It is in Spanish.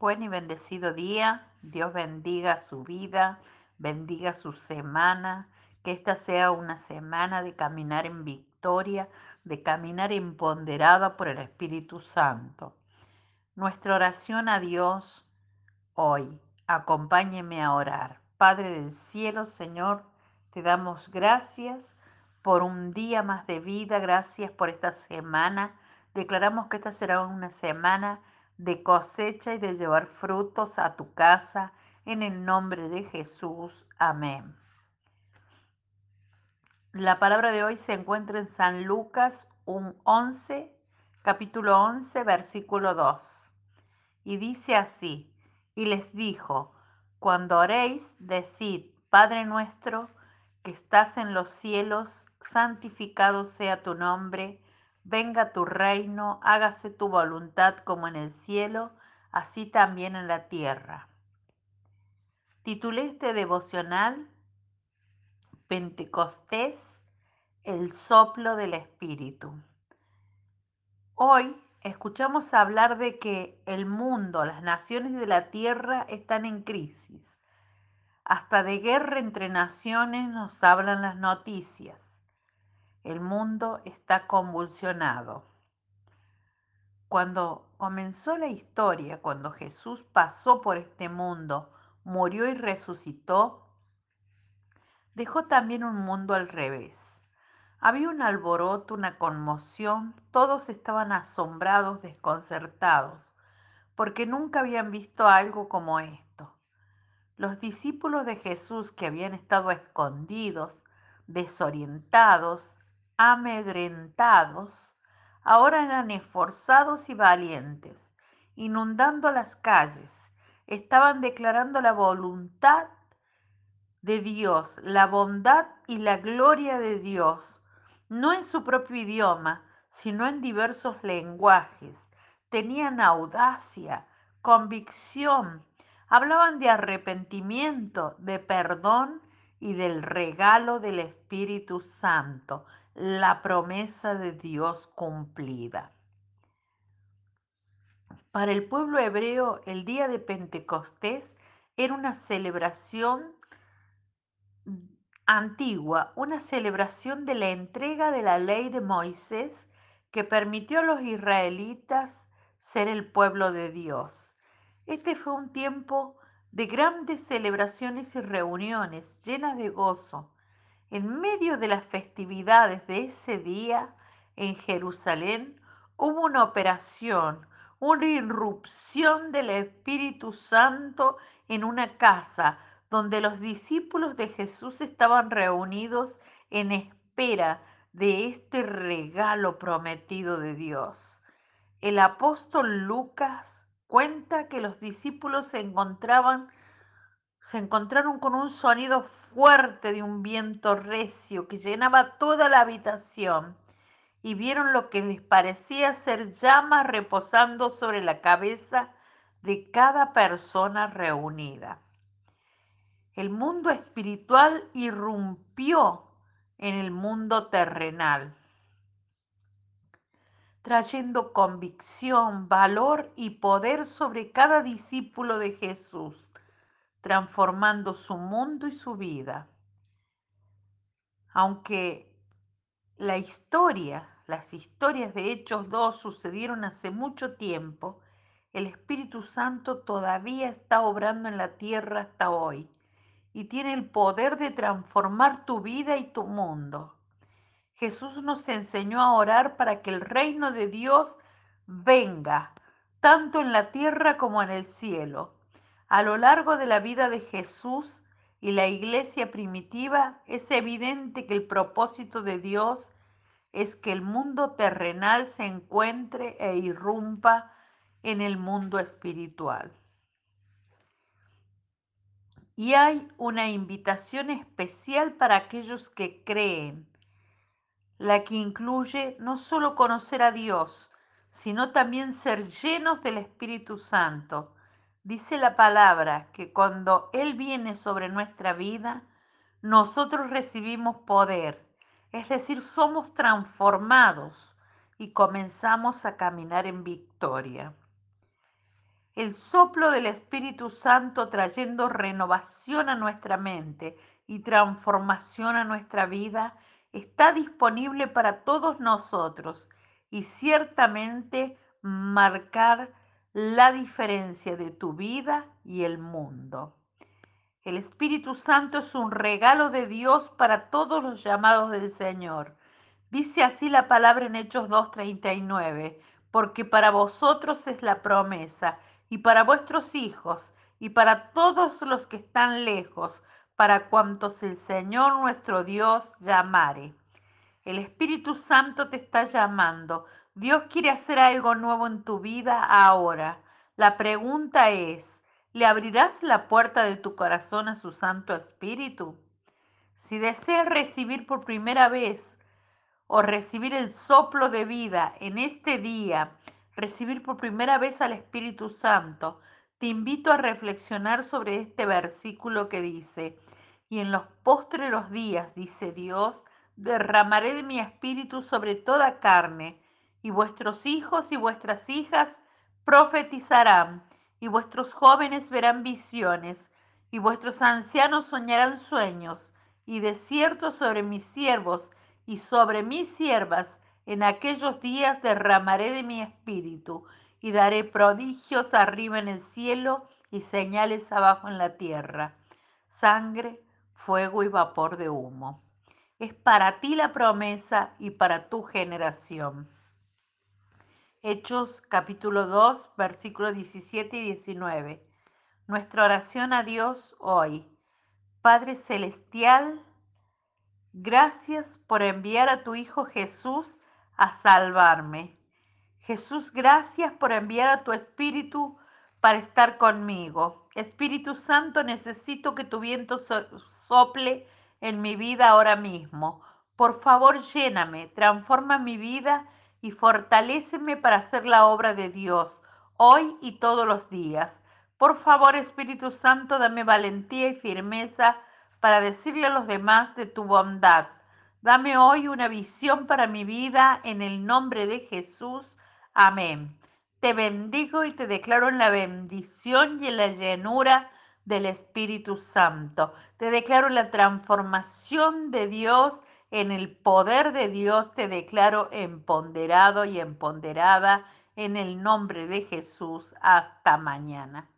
Buen y bendecido día. Dios bendiga su vida, bendiga su semana. Que esta sea una semana de caminar en victoria, de caminar empoderada por el Espíritu Santo. Nuestra oración a Dios hoy. Acompáñeme a orar. Padre del cielo, Señor, te damos gracias por un día más de vida, gracias por esta semana. Declaramos que esta será una semana de cosecha y de llevar frutos a tu casa. En el nombre de Jesús. Amén. La palabra de hoy se encuentra en San Lucas 11, capítulo 11, versículo 2. Y dice así, y les dijo, cuando oréis, decid, Padre nuestro, que estás en los cielos, santificado sea tu nombre, venga tu reino, hágase tu voluntad como en el cielo, así también en la tierra. Titulé este devocional Pentecostés, el soplo del Espíritu. Hoy escuchamos hablar de que el mundo, las naciones de la tierra están en crisis. Hasta de guerra entre naciones nos hablan las noticias. El mundo está convulsionado. Cuando comenzó la historia, cuando Jesús pasó por este mundo, murió y resucitó, dejó también un mundo al revés había un alboroto, una conmoción, todos estaban asombrados, desconcertados, porque nunca habían visto algo como esto. Los discípulos de Jesús que habían estado escondidos, desorientados, amedrentados, ahora eran esforzados y valientes, inundando las calles, estaban declarando la voluntad de Dios, la bondad y la gloria de Dios no en su propio idioma, sino en diversos lenguajes. Tenían audacia, convicción, hablaban de arrepentimiento, de perdón y del regalo del Espíritu Santo, la promesa de Dios cumplida. Para el pueblo hebreo, el día de Pentecostés era una celebración antigua, una celebración de la entrega de la ley de Moisés que permitió a los israelitas ser el pueblo de Dios. Este fue un tiempo de grandes celebraciones y reuniones llenas de gozo. En medio de las festividades de ese día en Jerusalén hubo una operación, una irrupción del Espíritu Santo en una casa donde los discípulos de Jesús estaban reunidos en espera de este regalo prometido de Dios. El apóstol Lucas cuenta que los discípulos se encontraban se encontraron con un sonido fuerte de un viento recio que llenaba toda la habitación y vieron lo que les parecía ser llamas reposando sobre la cabeza de cada persona reunida. El mundo espiritual irrumpió en el mundo terrenal, trayendo convicción, valor y poder sobre cada discípulo de Jesús, transformando su mundo y su vida. Aunque la historia, las historias de Hechos 2 sucedieron hace mucho tiempo, el Espíritu Santo todavía está obrando en la tierra hasta hoy y tiene el poder de transformar tu vida y tu mundo. Jesús nos enseñó a orar para que el reino de Dios venga, tanto en la tierra como en el cielo. A lo largo de la vida de Jesús y la iglesia primitiva es evidente que el propósito de Dios es que el mundo terrenal se encuentre e irrumpa en el mundo espiritual. Y hay una invitación especial para aquellos que creen, la que incluye no solo conocer a Dios, sino también ser llenos del Espíritu Santo. Dice la palabra que cuando Él viene sobre nuestra vida, nosotros recibimos poder, es decir, somos transformados y comenzamos a caminar en victoria. El soplo del Espíritu Santo trayendo renovación a nuestra mente y transformación a nuestra vida está disponible para todos nosotros y ciertamente marcar la diferencia de tu vida y el mundo. El Espíritu Santo es un regalo de Dios para todos los llamados del Señor. Dice así la palabra en Hechos 2.39, porque para vosotros es la promesa, y para vuestros hijos, y para todos los que están lejos, para cuantos el Señor nuestro Dios llamare. El Espíritu Santo te está llamando. Dios quiere hacer algo nuevo en tu vida ahora. La pregunta es, ¿le abrirás la puerta de tu corazón a su Santo Espíritu? Si deseas recibir por primera vez o recibir el soplo de vida en este día, recibir por primera vez al Espíritu Santo, te invito a reflexionar sobre este versículo que dice, y en los postreros días, dice Dios, derramaré de mi espíritu sobre toda carne, y vuestros hijos y vuestras hijas profetizarán, y vuestros jóvenes verán visiones, y vuestros ancianos soñarán sueños, y de cierto sobre mis siervos y sobre mis siervas en aquellos días derramaré de mi espíritu, y daré prodigios arriba en el cielo y señales abajo en la tierra, sangre, fuego y vapor de humo. Es para ti la promesa y para tu generación. Hechos capítulo 2, versículos 17 y 19. Nuestra oración a Dios hoy. Padre Celestial, gracias por enviar a tu Hijo Jesús a salvarme. Jesús, gracias por enviar a tu Espíritu para estar conmigo. Espíritu Santo, necesito que tu viento sople en mi vida ahora mismo. Por favor, lléname, transforma mi vida y fortaléceme para hacer la obra de Dios hoy y todos los días. Por favor, Espíritu Santo, dame valentía y firmeza para decirle a los demás de tu bondad. Dame hoy una visión para mi vida en el nombre de Jesús. Amén. Te bendigo y te declaro en la bendición y en la llenura del Espíritu Santo. Te declaro la transformación de Dios, en el poder de Dios. Te declaro empoderado y empoderada en el nombre de Jesús. Hasta mañana.